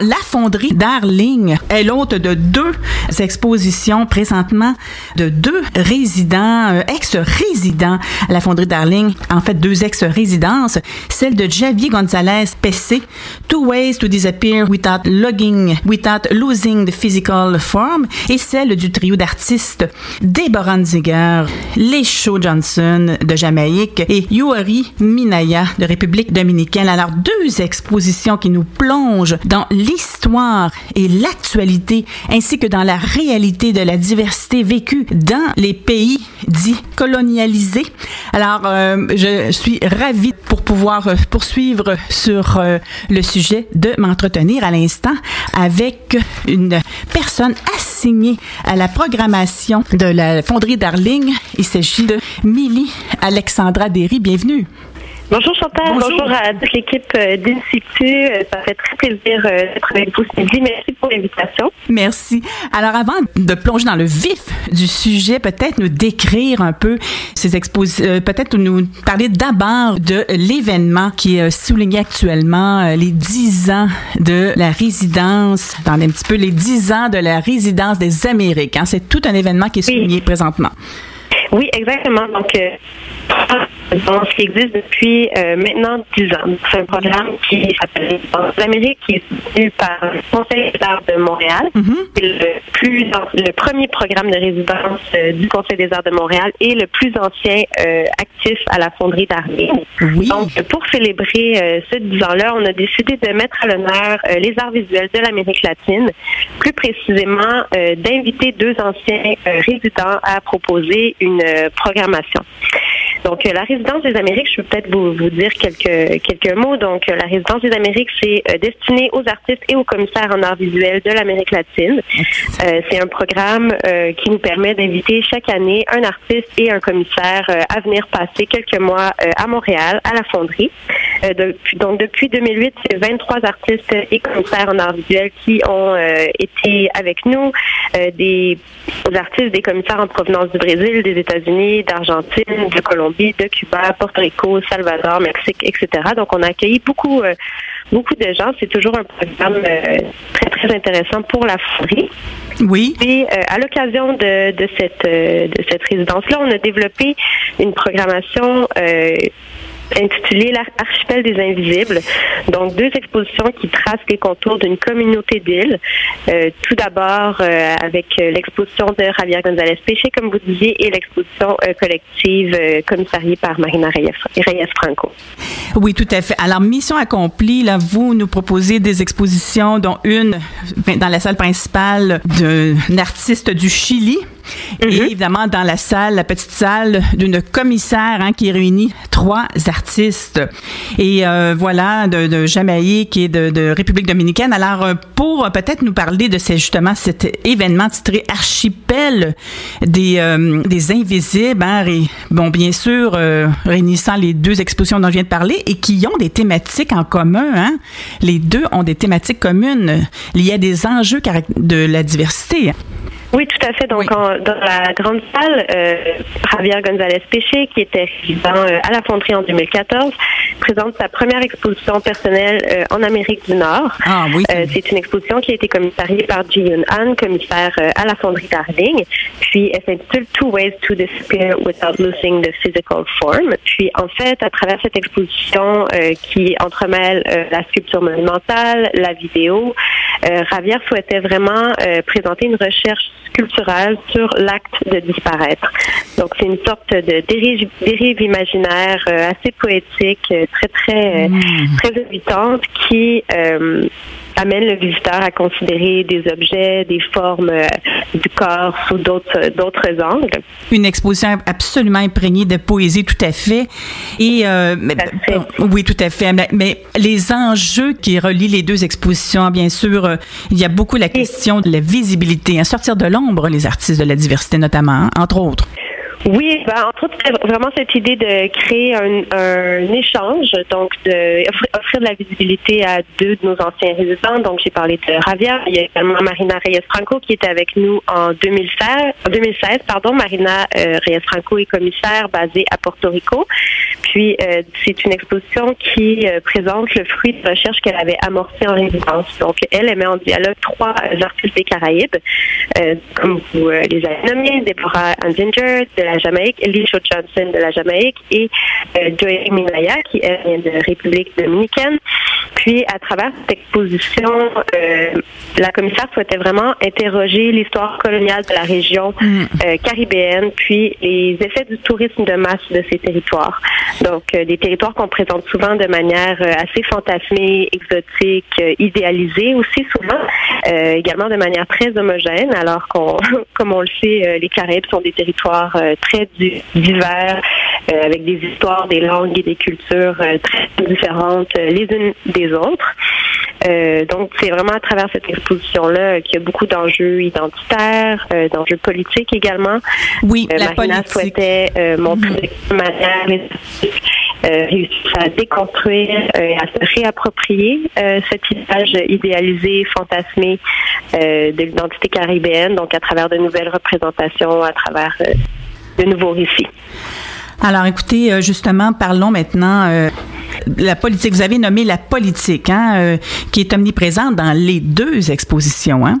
La fonderie Darling est l'hôte de deux expositions présentement de deux résidents, euh, ex-résidents à la fonderie Darling. En fait, deux ex-résidences. Celle de Javier Gonzalez PC, Two Ways to Disappear Without Logging, Without Losing the Physical Form, et celle du trio d'artistes Deborah Ziger, Lesho Johnson de Jamaïque et Yuari Minaya de République dominicaine. Alors, deux expositions qui nous plongent dans l'histoire et l'actualité, ainsi que dans la réalité de la diversité vécue dans les pays dits colonialisés. Alors, euh, je suis ravie pour pouvoir euh, poursuivre sur euh, le sujet de m'entretenir à l'instant avec une personne assignée à la programmation de la fonderie Darling. Il s'agit de Milly Alexandra Derry. Bienvenue. Bonjour Chantal, bonjour, à toute l'équipe euh, d'Institut. Euh, ça fait très plaisir euh, d'être avec vous ce Merci pour l'invitation. Merci. Alors avant de plonger dans le vif du sujet, peut-être nous décrire un peu ces expositions, peut-être nous parler d'abord de l'événement qui est souligné actuellement, les 10 ans de la résidence, attendez un petit peu, les 10 ans de la résidence des Amériques. Hein. C'est tout un événement qui est souligné présentement. Oui, exactement. Donc, qui existe depuis euh, maintenant 10 ans. C'est un programme qui s'appelle l'Amérique, qui est soutenu par le Conseil des arts de Montréal. Mhm. C'est le plus le premier programme de résidence euh, du Conseil des arts de Montréal et le plus ancien euh, actif à la fonderie d'Armée. Donc, pour célébrer ce 10 ans-là, on a décidé de mettre à l'honneur les arts visuels de l'Amérique latine, plus précisément d'inviter deux anciens résidents à proposer une programmation. Donc, la résidence des Amériques, je peux peut-être vous, vous dire quelques, quelques mots. Donc, la résidence des Amériques, c'est euh, destiné aux artistes et aux commissaires en art visuel de l'Amérique latine. Euh, c'est un programme euh, qui nous permet d'inviter chaque année un artiste et un commissaire à venir passer quelques mois à Montréal, à la fonderie. Donc, depuis 2008, c'est 23 artistes et commissaires en art visuel qui ont été avec nous, des artistes, des commissaires en provenance du Brésil, des États-Unis, d'Argentine, de Colombie, de Cuba, Porto Rico, Salvador, Mexique, etc. Donc, on a accueilli beaucoup, euh, beaucoup de gens. C'est toujours un programme euh, très, très intéressant pour la forêt. Oui. Et euh, à l'occasion de, de, cette, de cette résidence-là, on a développé une programmation intitulé L'archipel des invisibles. Donc, deux expositions qui tracent les contours d'une communauté d'îles. Euh, tout d'abord, euh, avec euh, l'exposition de Javier González Péché, comme vous disiez, et l'exposition collective commissariée par Marina Reyes, Franco. Oui, tout à fait. Alors, mission accomplie, là, vous nous proposez des expositions, dont une ben, dans la salle principale d'un artiste du Chili, et mm-hmm. évidemment, dans la salle, la petite salle d'une commissaire hein, qui réunit trois artistes. Et euh, voilà, de, Jamaïque et de, République dominicaine. Alors, euh, pour euh, peut-être nous parler de justement cet événement titré Archipel des, Invisibles, hein, bon, bien sûr, réunissant les deux expositions dont je viens de parler et qui ont des thématiques en commun. Hein. Les deux ont des thématiques communes. Y a des enjeux de la diversité. Oui, tout à fait. Donc, dans la grande salle, euh, Javier González Péché, qui était résident euh, à la fonderie en 2014, présente sa première exposition personnelle euh, en Amérique du Nord. Ah, oui. Euh, c'est une exposition qui a été commissariée par Ji Yun Han, commissaire à la fonderie Darling. Puis, elle s'intitule Two Ways to Disappear Without Losing the Physical Form. Puis, en fait, à travers cette exposition qui entremêle la sculpture monumentale, la vidéo, Javier souhaitait vraiment présenter une recherche culturelle sur l'acte de disparaître. Donc, c'est une sorte de dérive, dérive imaginaire euh, assez poétique, euh, très, très, mmh. très évitante qui amène le visiteur à considérer des objets, des formes euh, du corps sous d'autres d'autres angles. Une exposition absolument imprégnée de poésie, tout à fait. Et euh, oui, tout à fait. Mais, les enjeux qui relient les deux expositions, bien sûr, euh, il y a beaucoup la question de la visibilité, à hein, sortir de les artistes de la diversité notamment, hein, entre autres. Oui, ben, entre autres, c'était vraiment cette idée de créer un, échange, donc de offrir, de la visibilité à deux de nos anciens résidents. Donc, j'ai parlé de Ravia. Il y a également Marina Reyes-Franco qui était avec nous en 2016. 2016 pardon. Marina euh, Reyes-Franco est commissaire basée à Porto Rico. Puis, euh, c'est une exposition qui euh, présente le fruit de recherche qu'elle avait amorcé en résidence. Donc, elle, elle met en dialogue trois artistes des Caraïbes, comme vous les avez nommés, Deborah Andinger de la Jamaïque, Lisho Johnson de la Jamaïque et Joy Minaya qui est de République dominicaine. Puis, à travers cette exposition, la commissaire souhaitait vraiment interroger l'histoire coloniale de la région mm. caribéenne, puis les effets du tourisme de masse de ces territoires. Donc, euh, des territoires qu'on présente souvent de manière euh, assez fantasmée, exotique, euh, idéalisée aussi souvent, également de manière très homogène, alors qu'on, comme on le sait, les Caraïbes sont des territoires très divers, avec des histoires, des langues et des cultures très différentes les unes des autres. donc, c'est vraiment à travers cette exposition-là qu'il y a beaucoup d'enjeux identitaires, d'enjeux politiques également. Oui, la Marina souhaitait montrer mm-hmm. de manière euh, réussir à déconstruire et à se réapproprier euh, cette image idéalisée, fantasmée euh, de l'identité caribéenne, donc à travers de nouvelles représentations, à travers de nouveaux récits. Alors, écoutez, justement, parlons maintenant la politique. Vous avez nommé la politique, hein, euh, qui est omniprésente dans les deux expositions. Hein.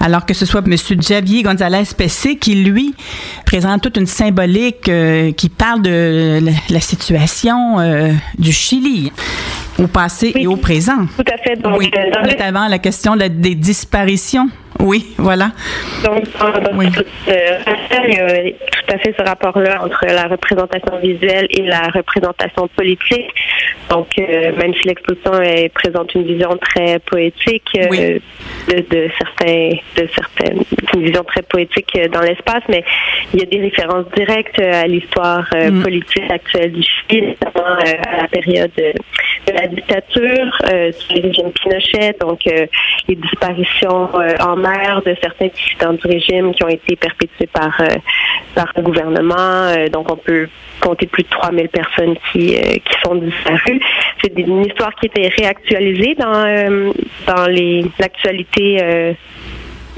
Alors que ce soit M. Javier González Pessé qui, lui, présente toute une symbolique euh, qui parle de la, situation euh, du Chili au passé et au présent. Tout à fait. Donc, oui, notamment la question des disparitions. Oui, voilà. Donc, dans oui. a tout à fait ce rapport-là entre la représentation visuelle et la représentation politique. Donc, euh, même si l'exposition présente une vision très poétique euh, de, certains, de certaines, une vision très poétique dans l'espace, mais il y a des références directes à l'histoire euh, mm. politique actuelle du Chili, notamment à la période de la dictature, sous le régime Pinochet, donc les disparitions en mer de certains dissidents du régime qui ont été perpétués par par le gouvernement. donc, on peut compter plus de 3000 personnes qui qui sont disparues c'est une histoire qui était réactualisée dans euh, dans les l'actualité euh,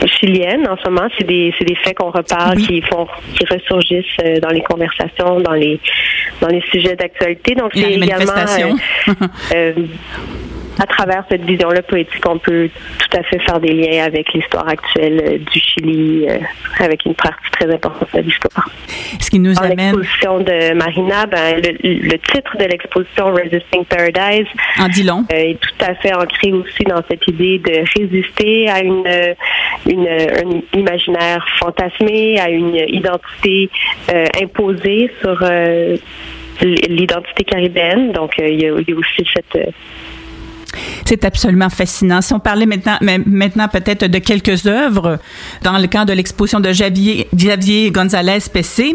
chilienne en ce moment. C'est des, c'est des faits qu'on reparle, qui font, qui ressurgissent euh, dans les conversations, dans les, dans les sujets d'actualité. Donc, c'est également, à travers cette vision-là poétique, on peut tout à fait faire des liens avec l'histoire actuelle euh, du Chili, euh, avec une partie très importante de l'histoire. Ce qui nous amène. L'exposition de Marina, ben, le, titre de l'exposition Resisting Paradise en dit long. Euh, est tout à fait ancré aussi dans cette idée de résister à une, une, un imaginaire fantasmé, à une identité imposée sur l'identité caribéenne. Donc, il y, a, il y a aussi cette c'est absolument fascinant. Si on parlait maintenant, maintenant peut-être de quelques œuvres, dans le cadre de l'exposition de Javier, González Pessé,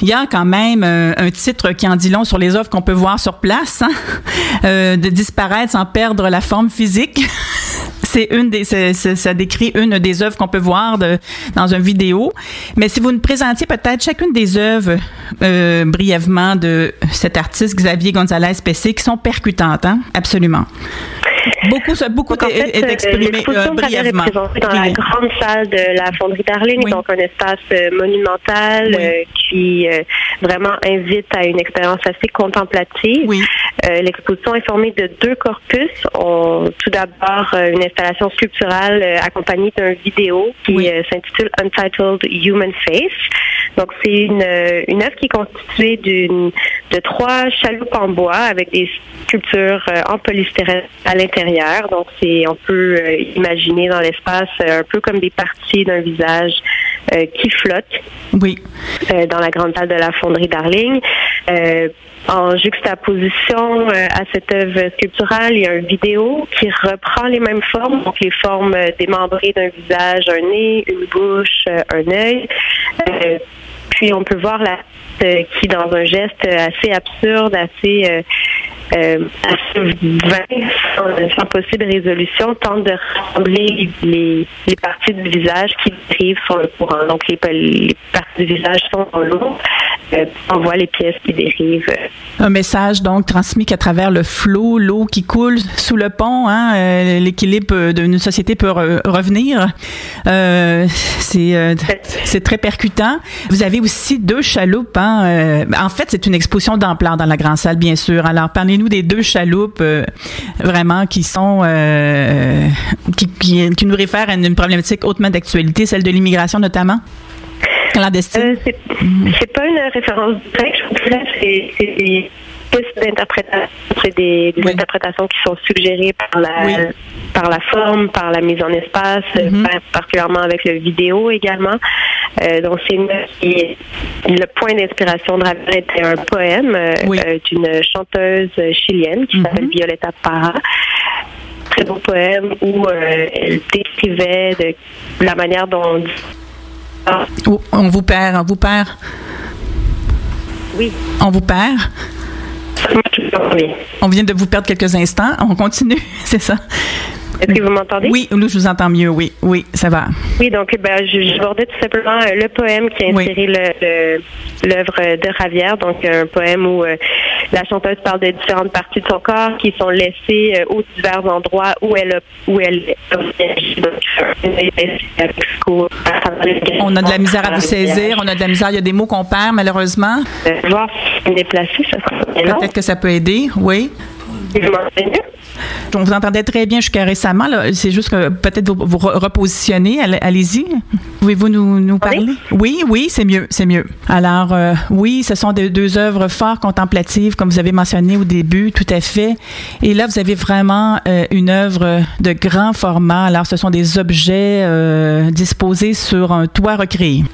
il y a quand même euh, un titre qui en dit long sur les œuvres qu'on peut voir sur place, hein. euh, de disparaître sans perdre la forme physique. c'est une des, ça décrit une des œuvres qu'on peut voir dans une vidéo. Mais si vous nous présentiez peut-être chacune des œuvres euh, brièvement de cet artiste Xavier González Pessé qui sont percutantes, hein? absolument. Beaucoup, beaucoup est, exprimé euh, brièvement. dans la grande salle de la Fonderie Darling, donc un espace euh, monumental euh, qui euh, vraiment invite à une expérience assez contemplative. Oui. L'exposition est formée de deux corpus. On, tout d'abord, une installation sculpturale accompagnée d'un vidéo qui s'intitule Untitled Human Face. Donc, c'est une, une œuvre qui est constituée d'une de trois chaloupes en bois avec des sculptures en polystyrène à l'intérieur. Donc, c'est on peut euh, imaginer dans l'espace euh, un peu comme des parties d'un visage euh, qui flotte. Oui. dans la grande salle de la fonderie Darling. en juxtaposition à cette œuvre sculpturale, il y a une vidéo qui reprend les mêmes formes, donc les formes démembrées d'un visage, un nez, une bouche, un œil puis on peut voir la qui, dans un geste assez absurde, assez euh, à sans, possible résolution, tente de rassembler les, les, parties du visage qui dérivent sur le courant. Donc, les, les parties du visage sont en l'eau. Euh, on voit les pièces qui dérivent. Un message donc transmis qu'à travers le flot, l'eau qui coule sous le pont, hein, euh, l'équilibre d'une société peut revenir. Euh, c'est euh, c'est très percutant. Vous avez aussi deux chaloupes. Hein, en fait, c'est une exposition d'ampleur dans la grande salle, bien sûr. Alors, parlez-nous des deux chaloupes vraiment qui sont qui, qui, qui, nous réfèrent à une problématique hautement d'actualité, celle de l'immigration notamment? Euh, c'est pas une référence directe, c'est pistes d'interprétation, c'est des, interprétations qui sont suggérées par la par la forme, par la mise en espace, mm-hmm. particulièrement avec le vidéo également. Euh, donc c'est le point d'inspiration de Ravel était un poème euh, d'une chanteuse chilienne qui s'appelle Violeta Parra très beau poème où elle décrivait de la manière dont Oh, on vous perd, on vous perd. Oui. On vous perd? On vient de vous perdre quelques instants. On continue, c'est ça? Est-ce que vous m'entendez? Oui, nous, je vous entends mieux, oui. Oui, ça va. Oui, donc, ben, je, tout simplement euh, le poème qui a inspiré l'œuvre de Ravière, donc un poème où euh, la chanteuse parle de différentes parties de son corps qui sont laissées euh, aux divers endroits où elle a, où elle On a de la misère à vous saisir, on a de la misère, il y a des mots qu'on perd malheureusement. voir déplacer, ça Peut-être que ça peut aider, oui. On vous entendait très bien jusqu'à récemment. C'est juste que peut-être vous, vous repositionner. Allez-y. Pouvez-vous nous, nous parler? Oui, oui, c'est mieux, c'est mieux. Alors, euh, oui, ce sont deux œuvres fort contemplatives, comme vous avez mentionné au début, tout à fait. Et là, vous avez vraiment euh, une œuvre de grand format. Alors, ce sont des objets euh, disposés sur un toit recréé.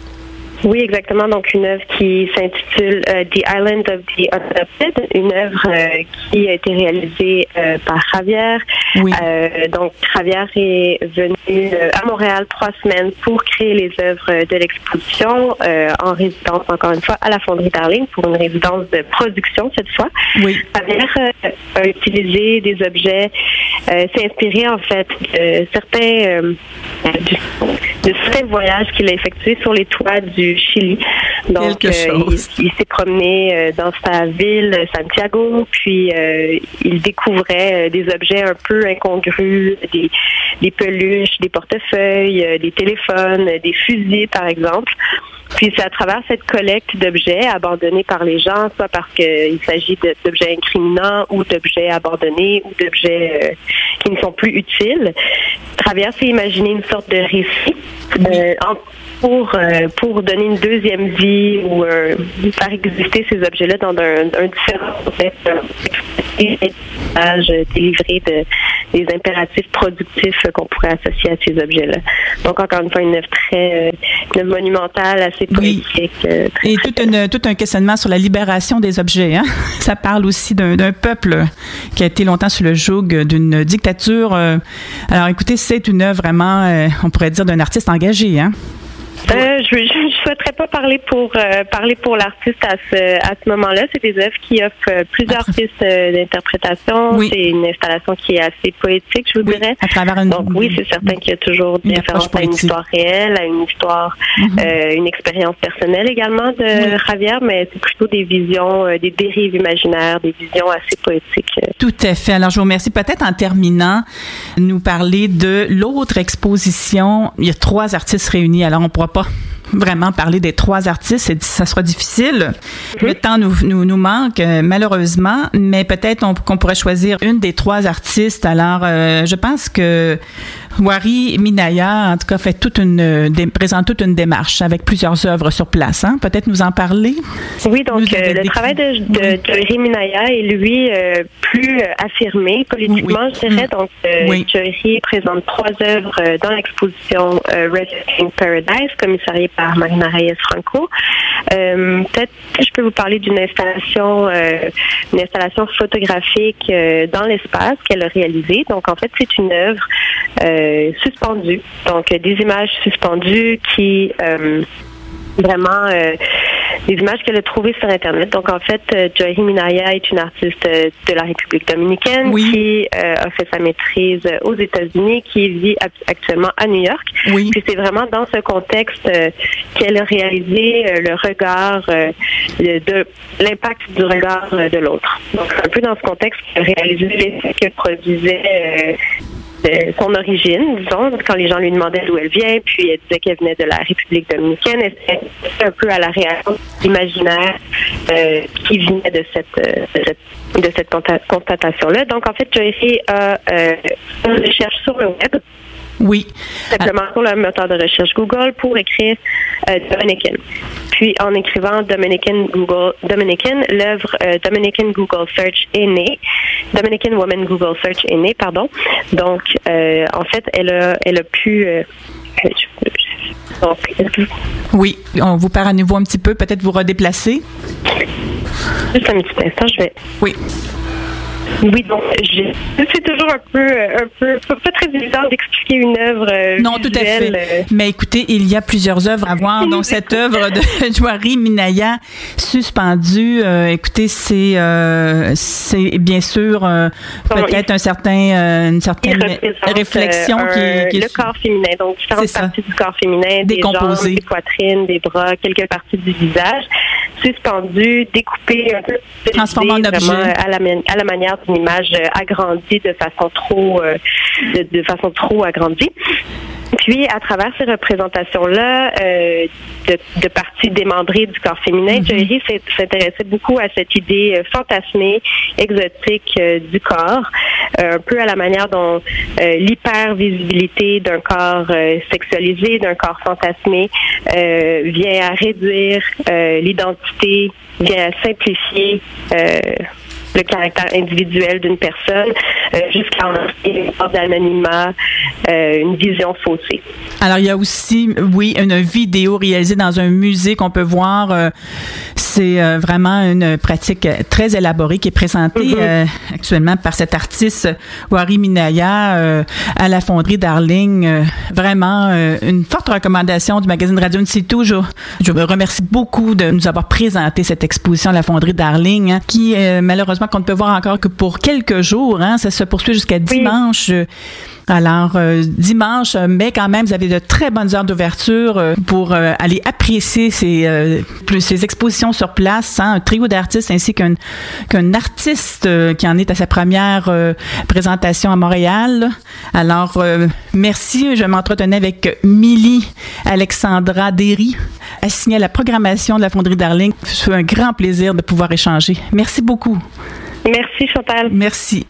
Oui, exactement. Donc, une œuvre qui s'intitule euh, The Island of the Unadopted, une œuvre euh, qui a été réalisée euh, par Javier. Oui. donc, Javier est venu à Montréal trois semaines pour créer les œuvres de l'exposition en résidence, encore une fois, à la Fonderie Darling pour une résidence de production cette fois. Oui. Javier a utilisé des objets, s'est inspiré en fait de certains, voyages qu'il a effectués sur les toits du Chili. Donc, euh, il, s'est promené euh, dans sa ville, Santiago, puis euh, il découvrait des objets un peu incongrus, des, des peluches, des portefeuilles, des téléphones, des fusils, par exemple. Puis c'est à travers cette collecte d'objets abandonnés par les gens, soit parce qu'il s'agit d'objets incriminants ou d'objets abandonnés ou d'objets qui ne sont plus utiles. Travers, c'est imaginer une sorte de récit pour, euh, pour donner une deuxième vie ou euh, faire exister ces objets-là dans un, un différent contexte, délivré de, des impératifs productifs qu'on pourrait associer à ces objets-là. Donc, encore une fois, une œuvre très euh, monumentale, assez politique. Euh, Et tout, un, tout un questionnement sur la libération des objets. Hein? Ça parle aussi d'un peuple qui a été longtemps sous le joug d'une dictature. Alors, écoutez, c'est une œuvre vraiment, on pourrait dire, d'un artiste engagé. Hein? Euh, je ne souhaiterais pas parler pour euh, parler pour l'artiste à ce, à ce moment-là. C'est des œuvres qui offrent euh, plusieurs pistes d'interprétation. C'est une installation qui est assez poétique, je vous dirais. À travers une, Donc oui, c'est certain qu'il y a toujours des références à une histoire réelle, à une histoire, mm-hmm. une expérience personnelle également de Javier, mais c'est plutôt des visions, des dérives imaginaires, des visions assez poétiques. Tout à fait. Alors je vous remercie. Peut-être en terminant, nous parler de l'autre exposition. Il y a trois artistes réunis. Alors on pourra pas vraiment parler des trois artistes, ça sera difficile. Le temps nous, nous, nous manque euh, malheureusement, mais peut-être qu'on pourrait choisir une des trois artistes. Alors, euh, je pense que Wari Minaya, en tout cas, fait toute une, présente toute une démarche avec plusieurs œuvres sur place. Hein? Peut-être nous en parler? Oui, donc euh, le travail de, de, Wari Minaya est, lui, euh, plus affirmé politiquement, je dirais. Donc, euh, présente trois œuvres dans l'exposition Resting Paradise, commissariée par Marina Reyes Franco. Peut-être que je peux vous parler d'une installation, une installation photographique dans l'espace qu'elle a réalisée. Donc, en fait, c'est une œuvre euh, suspendues. Donc, des images suspendues qui euh, vraiment euh, des images qu'elle a trouvées sur Internet. Donc, en fait, euh, Joy Minaya est une artiste euh, de la République dominicaine qui euh, a fait sa maîtrise aux États-Unis, qui vit actuellement à New York. Oui. Puis c'est vraiment dans ce contexte qu'elle a réalisé le regard de l'impact du regard de l'autre. Donc, un peu dans ce contexte qu'elle a réalisé l'effet que produisait son origine, disons, quand les gens lui demandaient d'où elle vient, puis elle disait qu'elle venait de la République dominicaine, et c'était un peu à la réaction imaginaire euh, qui venait de cette, euh, de cette, constatation-là. Donc, en fait, Joyce a euh, une recherche sur le web oui. Simplement sur le moteur de recherche Google pour écrire euh, Dominican. Puis en écrivant Dominican Google Dominican, l'œuvre euh, Dominican Google Search est née. Dominican Woman Google Search est née, pardon. Donc euh, en fait, elle a elle a pu donc, oui, on vous perd à nouveau un petit peu, peut-être vous redéplacer. Juste un petit instant, je vais. Oui. Oui, donc c'est toujours un peu, un peu pas très évident d'expliquer une œuvre. Euh, non, tout à fait. Euh. Mais écoutez, il y a plusieurs œuvres à voir. Donc cette œuvre de Joari Minaya suspendue, euh, écoutez, c'est c'est bien sûr peut-être un certain une certaine réflexion qui, est, le corps féminin. Donc différentes parties du corps féminin, décomposées, des, des poitrines, des bras, quelques parties du visage suspendues, découpées un peu, transformées en objet. à la, à la manière une image euh, agrandie de façon trop, euh, de, façon trop agrandie. Puis, à travers ces représentations-là euh, de, de, parties démembrées du corps féminin, mm s'intéressait beaucoup à cette idée fantasmée, exotique du corps, un peu à la manière dont l'hypervisibilité d'un corps sexualisé, d'un corps fantasmé, vient à réduire l'identité, vient à simplifier le caractère individuel d'une personne euh, jusqu'à une sorte d'anonymat, euh, une vision faussée. Alors, il y a aussi, oui, une vidéo réalisée dans un musée qu'on peut voir. Euh, c'est euh, vraiment une pratique très élaborée qui est présentée mm-hmm. actuellement par cet artiste Wari Minaya à la fonderie Darling. vraiment une forte recommandation du magazine Radio Nsitu. Je, je vous remercie beaucoup de nous avoir présenté cette exposition à la fonderie Darling, hein, qui malheureusement qu'on ne peut voir encore que pour quelques jours. Hein. Ça se poursuit jusqu'à dimanche. Alors, euh, dimanche, mais quand même, vous avez de très bonnes heures d'ouverture euh, pour euh, aller apprécier ces, plus, ces expositions sur place. Hein, un trio d'artistes ainsi qu'un qu'un artiste qui en est à sa première présentation à Montréal. Alors, merci. Je m'entretenais avec Milly Alexandra Derry, assignée à la programmation de la Fonderie Darling. C'est un grand plaisir de pouvoir échanger. Merci beaucoup. Merci, Chantal. Merci.